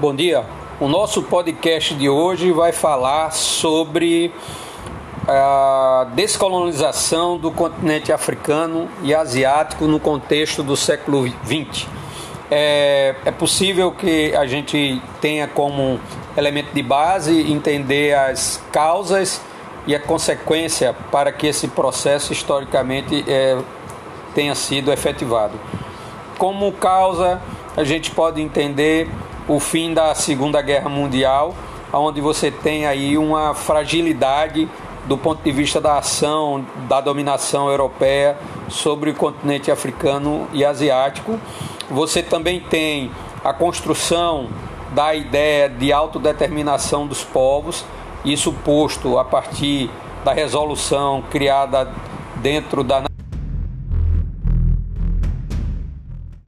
Bom dia. O nosso podcast de hoje vai falar sobre a descolonização do continente africano e asiático no contexto do século XX. É, é possível que a gente tenha como elemento de base entender as causas e a consequência para que esse processo historicamente é, tenha sido efetivado. Como causa, a gente pode entender o fim da Segunda Guerra Mundial, onde você tem aí uma fragilidade do ponto de vista da ação da dominação europeia sobre o continente africano e asiático. Você também tem a construção da ideia de autodeterminação dos povos, isso posto a partir da resolução criada dentro da